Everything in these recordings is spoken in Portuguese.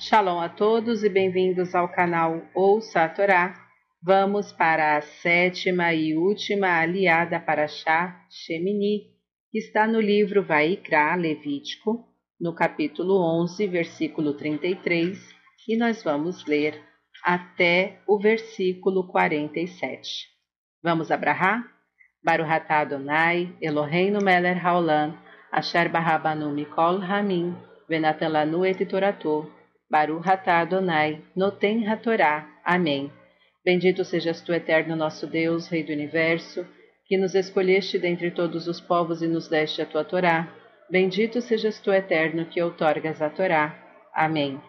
Shalom a todos e bem-vindos ao canal Ouça a Torá. Vamos para a sétima e última aliada para Chá Shemini, que está no livro Vaikra Levítico, no capítulo 11, versículo 33, e nós vamos ler até o versículo 47. Vamos abrahar? Baruhatá Adonai, Eloheinu Meler Haolam, Asher Barabanu Mikol Ramin, Venatan Lanu et Toratou, Baru Hatá Adonai, Noten Hatorá. Amém. Bendito sejas tu, eterno nosso Deus, Rei do Universo, que nos escolheste dentre todos os povos e nos deste a tua Torá. Bendito sejas tu, eterno, que outorgas a Torá. Amém.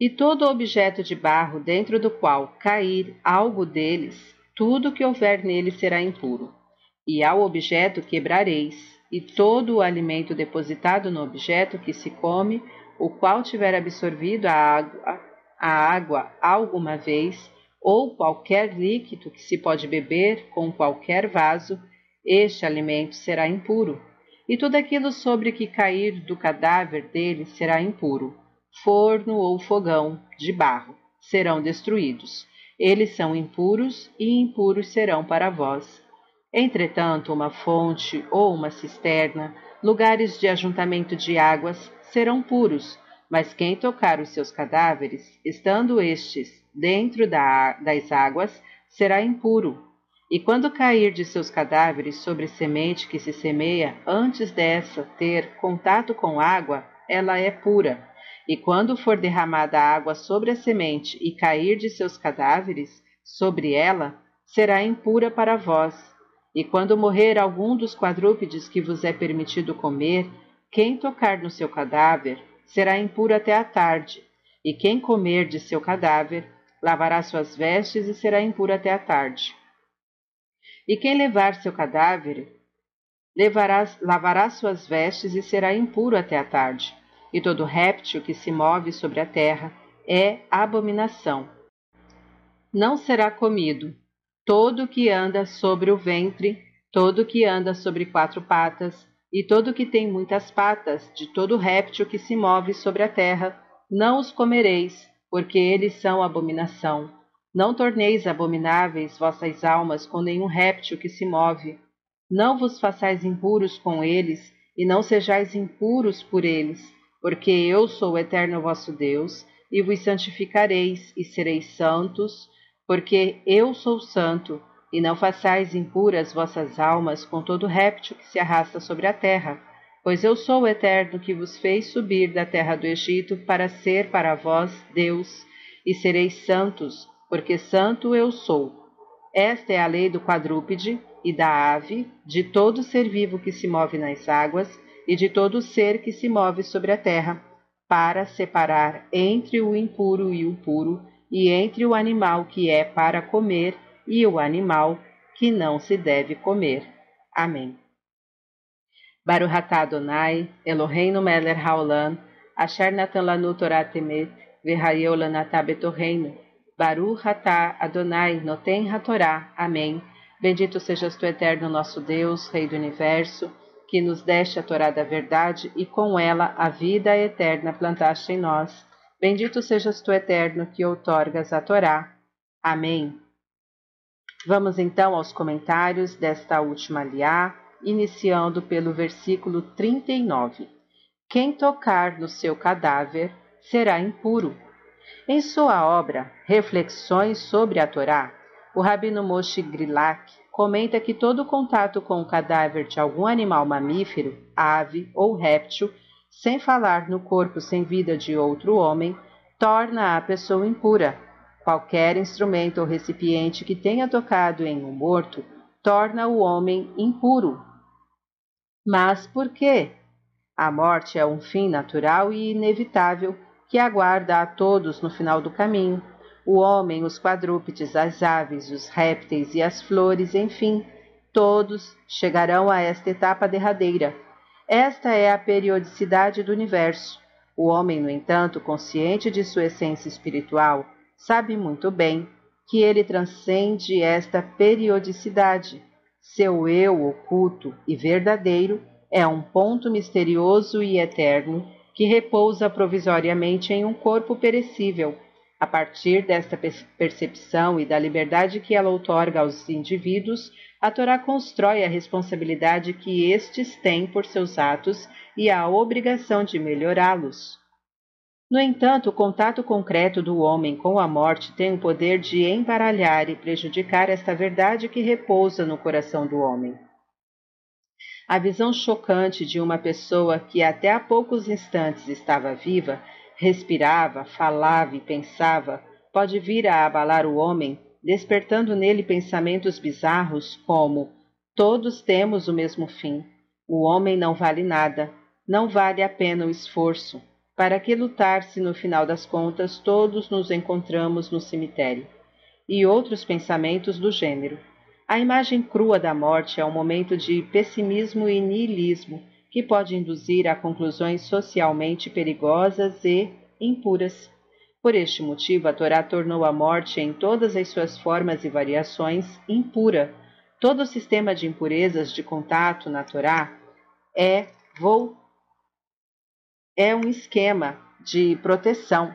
E todo objeto de barro dentro do qual cair algo deles, tudo que houver nele será impuro. E ao objeto quebrareis, e todo o alimento depositado no objeto que se come, o qual tiver absorvido a água, a água alguma vez, ou qualquer líquido que se pode beber com qualquer vaso, este alimento será impuro. E tudo aquilo sobre que cair do cadáver dele será impuro. Forno ou fogão de barro serão destruídos. Eles são impuros e impuros serão para vós. Entretanto, uma fonte ou uma cisterna, lugares de ajuntamento de águas, serão puros, mas quem tocar os seus cadáveres, estando estes dentro da, das águas, será impuro. E quando cair de seus cadáveres sobre semente que se semeia antes dessa ter contato com água, ela é pura. E quando for derramada água sobre a semente e cair de seus cadáveres sobre ela, será impura para vós e quando morrer algum dos quadrúpedes que vos é permitido comer, quem tocar no seu cadáver será impuro até a tarde, e quem comer de seu cadáver lavará suas vestes e será impuro até a tarde. E quem levar seu cadáver levará, lavará suas vestes e será impuro até a tarde. E todo réptil que se move sobre a terra é abominação. Não será comido todo que anda sobre o ventre, todo que anda sobre quatro patas, e todo que tem muitas patas, de todo réptil que se move sobre a terra, não os comereis, porque eles são abominação. Não torneis abomináveis vossas almas com nenhum réptil que se move. Não vos façais impuros com eles, e não sejais impuros por eles, porque eu sou o eterno vosso Deus, e vos santificareis, e sereis santos, porque eu sou santo, e não façais impuras vossas almas com todo réptil que se arrasta sobre a terra, pois eu sou o Eterno que vos fez subir da terra do Egito para ser para vós Deus, e sereis santos, porque santo eu sou. Esta é a lei do quadrúpede e da ave, de todo ser vivo que se move nas águas, e de todo ser que se move sobre a terra, para separar entre o impuro e o puro, e entre o animal que é para comer e o animal que não se deve comer. Amém. Baruhatá Adonai, Eloheinu Meler Haolam, Asher Natan Lanu Torah Temet, Betorreino, Baru Hatá Adonai Noten Hatorá. Amém. Bendito sejas tu, eterno nosso Deus, Rei do Universo, que nos deste a Torá da verdade e com ela a vida eterna plantaste em nós. Bendito sejas tu, eterno, que outorgas a Torá. Amém. Vamos então aos comentários desta última liá, iniciando pelo versículo 39. Quem tocar no seu cadáver será impuro. Em sua obra Reflexões sobre a Torá, o rabino Moshe Grilak comenta que todo contato com o cadáver de algum animal mamífero, ave ou réptil sem falar no corpo sem vida de outro homem, torna a pessoa impura. Qualquer instrumento ou recipiente que tenha tocado em um morto torna o homem impuro. Mas por quê? A morte é um fim natural e inevitável que aguarda a todos no final do caminho. O homem, os quadrúpedes, as aves, os répteis e as flores, enfim, todos chegarão a esta etapa derradeira esta é a periodicidade do universo. O homem, no entanto, consciente de sua essência espiritual, sabe muito bem que ele transcende esta periodicidade. Seu eu oculto e verdadeiro é um ponto misterioso e eterno que repousa provisoriamente em um corpo perecível. A partir desta percepção e da liberdade que ela outorga aos indivíduos, a Torá constrói a responsabilidade que estes têm por seus atos e a obrigação de melhorá-los. No entanto, o contato concreto do homem com a morte tem o poder de embaralhar e prejudicar esta verdade que repousa no coração do homem. A visão chocante de uma pessoa que até há poucos instantes estava viva, respirava, falava e pensava, pode vir a abalar o homem, despertando nele pensamentos bizarros como: todos temos o mesmo fim. O homem não vale nada, não vale a pena o esforço. Para que lutar se no final das contas todos nos encontramos no cemitério? E outros pensamentos do gênero. A imagem crua da morte é um momento de pessimismo e niilismo que pode induzir a conclusões socialmente perigosas e impuras. Por este motivo, a Torá tornou a morte, em todas as suas formas e variações, impura. Todo o sistema de impurezas de contato na Torá é, vou, é um esquema de proteção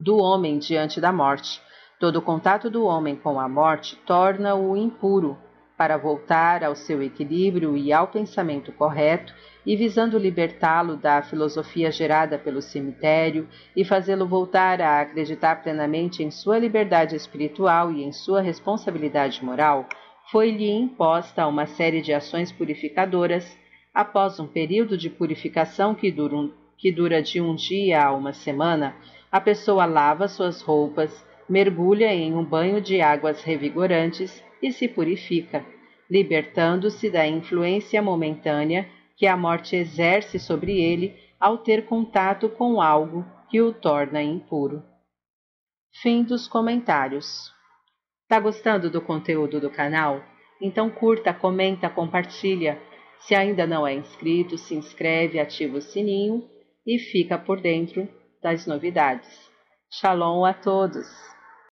do homem diante da morte. Todo contato do homem com a morte torna-o impuro, para voltar ao seu equilíbrio e ao pensamento correto, e visando libertá-lo da filosofia gerada pelo cemitério e fazê-lo voltar a acreditar plenamente em sua liberdade espiritual e em sua responsabilidade moral, foi-lhe imposta uma série de ações purificadoras. Após um período de purificação que dura, um, que dura de um dia a uma semana, a pessoa lava suas roupas, mergulha em um banho de águas revigorantes e se purifica, libertando-se da influência momentânea que a morte exerce sobre ele ao ter contato com algo que o torna impuro. Fim dos comentários. Tá gostando do conteúdo do canal? Então curta, comenta, compartilha. Se ainda não é inscrito, se inscreve, ativa o sininho e fica por dentro das novidades. Shalom a todos!